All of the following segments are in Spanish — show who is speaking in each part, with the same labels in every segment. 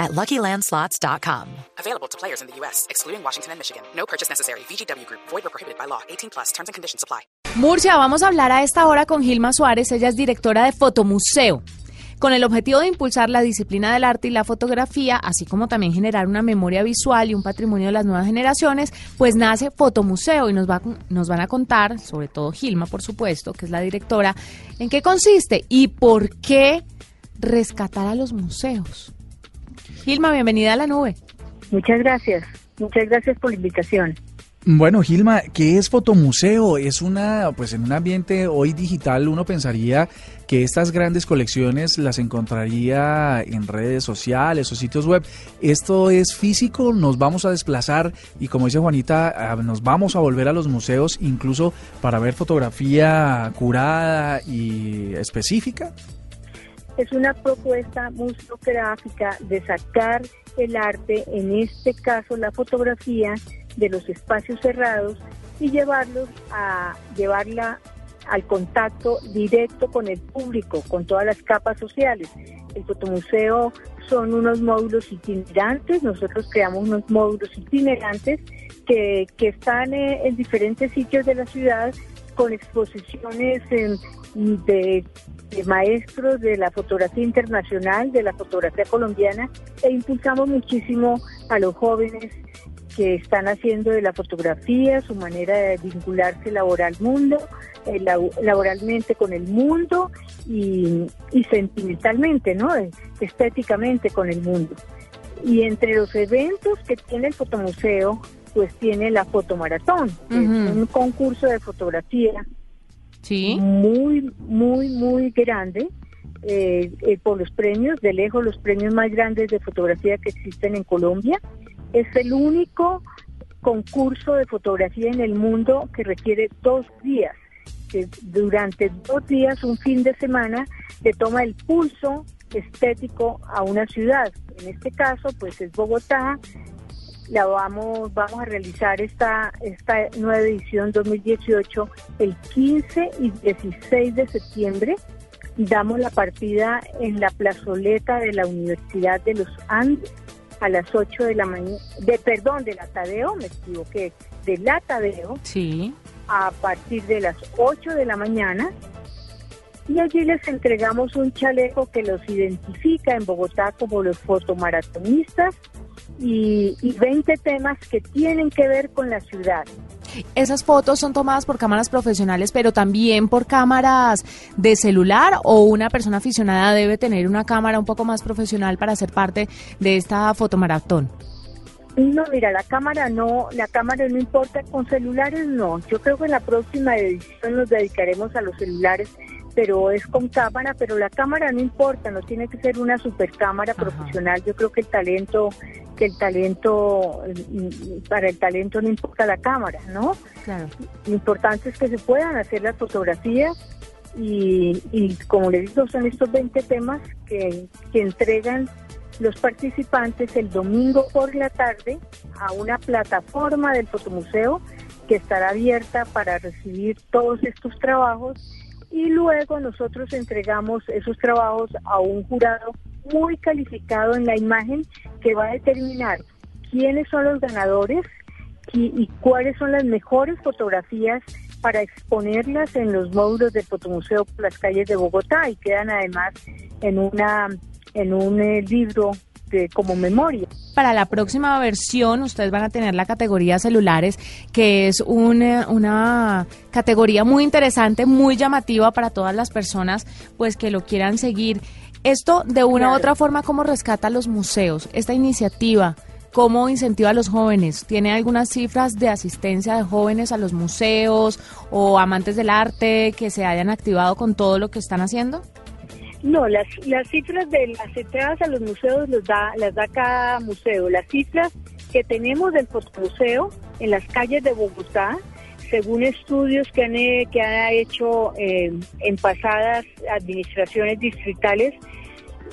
Speaker 1: at LuckyLandSlots.com.
Speaker 2: Available to players in the U.S., excluding Washington and Michigan. No purchase necessary. VGW Group. Void or prohibited by law. 18 plus. Terms and conditions apply.
Speaker 3: Murcia, vamos a hablar a esta hora con Gilma Suárez. Ella es directora de Fotomuseo. Con el objetivo de impulsar la disciplina del arte y la fotografía, así como también generar una memoria visual y un patrimonio de las nuevas generaciones, pues nace Fotomuseo y nos, va, nos van a contar, sobre todo Gilma, por supuesto, que es la directora, en qué consiste y por qué rescatar a los museos. Gilma, bienvenida a la nube.
Speaker 4: Muchas gracias. Muchas gracias por la invitación.
Speaker 5: Bueno, Gilma, ¿qué es fotomuseo? Es una, pues en un ambiente hoy digital uno pensaría que estas grandes colecciones las encontraría en redes sociales o sitios web. Esto es físico, nos vamos a desplazar y como dice Juanita, nos vamos a volver a los museos incluso para ver fotografía curada y específica.
Speaker 4: Es una propuesta museográfica de sacar el arte, en este caso la fotografía, de los espacios cerrados y llevarlos a llevarla al contacto directo con el público, con todas las capas sociales. El fotomuseo son unos módulos itinerantes, nosotros creamos unos módulos itinerantes que, que están eh, en diferentes sitios de la ciudad con exposiciones de, maestros de la fotografía internacional, de la fotografía colombiana, e impulsamos muchísimo a los jóvenes que están haciendo de la fotografía su manera de vincularse laboral mundo, eh, laboralmente con el mundo y, y sentimentalmente, ¿no? estéticamente con el mundo. Y entre los eventos que tiene el fotomuseo, pues tiene la fotomaratón, un concurso de fotografía
Speaker 3: sí.
Speaker 4: muy, muy, muy grande. Eh, eh, por los premios, de lejos los premios más grandes de fotografía que existen en Colombia. Es el único concurso de fotografía en el mundo que requiere dos días, que durante dos días, un fin de semana, le toma el pulso estético a una ciudad. En este caso, pues es Bogotá, la vamos, vamos a realizar esta, esta nueva edición 2018 el 15 y 16 de septiembre. Damos la partida en la plazoleta de la Universidad de los Andes a las 8 de la mañana, de, perdón, de la Tadeo, me equivoqué, de la Tadeo,
Speaker 3: sí.
Speaker 4: a partir de las 8 de la mañana. Y allí les entregamos un chaleco que los identifica en Bogotá como los fotomaratonistas y, 20 temas que tienen que ver con la ciudad.
Speaker 3: ¿Esas fotos son tomadas por cámaras profesionales, pero también por cámaras de celular o una persona aficionada debe tener una cámara un poco más profesional para ser parte de esta fotomaratón?
Speaker 4: No, mira, la cámara no, la cámara no importa, con celulares no. Yo creo que en la próxima edición nos dedicaremos a los celulares pero es con cámara, pero la cámara no importa, no tiene que ser una super cámara profesional. Yo creo que el talento, que el talento, para el talento no importa la cámara, ¿no?
Speaker 3: Claro.
Speaker 4: Lo importante es que se puedan hacer las fotografías y, y como les digo, son estos 20 temas que, que entregan los participantes el domingo por la tarde a una plataforma del fotomuseo que estará abierta para recibir todos estos trabajos y luego nosotros entregamos esos trabajos a un jurado muy calificado en la imagen que va a determinar quiénes son los ganadores y, cuáles son las mejores fotografías para exponerlas en los módulos del fotomuseo por las calles de Bogotá y quedan además en una en un eh, libro como memoria.
Speaker 3: Para la próxima versión ustedes van a tener la categoría celulares, que es una, una categoría muy interesante, muy llamativa para todas las personas pues que lo quieran seguir. Esto de una u otra forma, ¿cómo rescata a los museos? Esta iniciativa, ¿cómo incentiva a los jóvenes? ¿Tiene algunas cifras de asistencia de jóvenes a los museos o amantes del arte que se hayan activado con todo lo que están haciendo?
Speaker 4: No, las, las cifras de las entradas a los museos los da, las da cada museo. Las cifras que tenemos del fotomuseo en las calles de Bogotá según estudios que han, eh, que ha hecho eh, en pasadas administraciones distritales,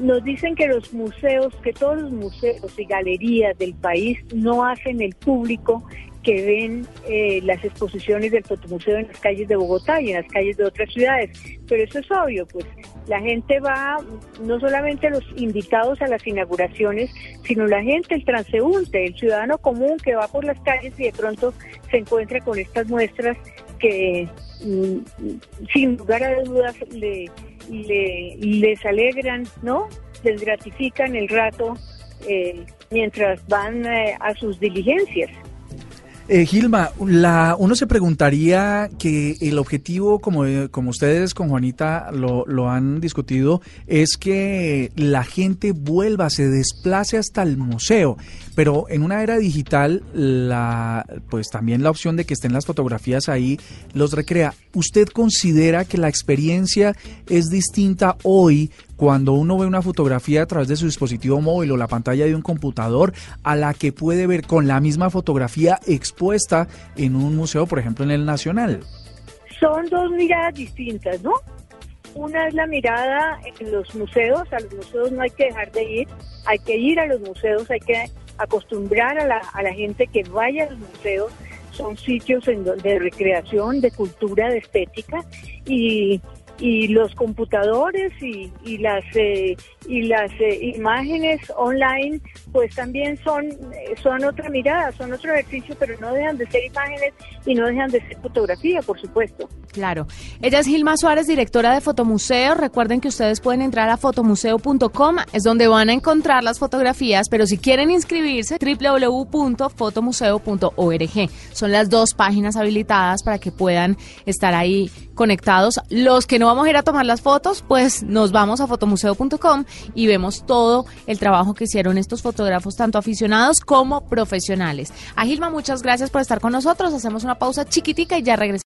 Speaker 4: nos dicen que los museos, que todos los museos y galerías del país no hacen el público que ven eh, las exposiciones del fotomuseo en las calles de Bogotá y en las calles de otras ciudades. Pero eso es obvio, pues la gente va, no solamente los invitados a las inauguraciones, sino la gente, el transeúnte, el ciudadano común que va por las calles y de pronto se encuentra con estas muestras que mm, sin lugar a dudas le, les alegran, ¿no? Les gratifican el rato eh, mientras van eh, a sus diligencias.
Speaker 5: Eh, Gilma, la, uno se preguntaría que el objetivo, como, como ustedes con Juanita lo, lo, han discutido, es que la gente vuelva, se desplace hasta el museo. Pero en una era digital, la, pues también la opción de que estén las fotografías ahí los recrea. ¿Usted considera que la experiencia es distinta hoy cuando uno ve una fotografía a través de su dispositivo móvil o la pantalla de un computador a la que puede ver con la misma fotografía expuesta en un museo, por ejemplo, en el Nacional?
Speaker 4: Son dos miradas distintas, ¿no? Una es la mirada en los museos, a los museos no hay que dejar de ir, hay que ir a los museos, hay que acostumbrar a la, gente que vaya a los museos, son sitios de recreación, de cultura, de estética y y los computadores y, y las eh, y las eh, imágenes online pues también son son otra mirada son otro ejercicio pero no dejan de ser imágenes y no dejan de ser fotografía por supuesto.
Speaker 3: Claro. Ella es Gilma Suárez directora de Fotomuseo recuerden que ustedes pueden entrar a fotomuseo.com es donde van a encontrar las fotografías pero si quieren inscribirse www.fotomuseo.org son las dos páginas habilitadas para que puedan estar ahí conectados los que no vamos a ir a tomar las fotos, pues nos vamos a fotomuseo.com y vemos todo el trabajo que hicieron estos fotógrafos, tanto aficionados como profesionales. A Gilma, muchas gracias por estar con nosotros. Hacemos una pausa chiquitica y ya regresamos.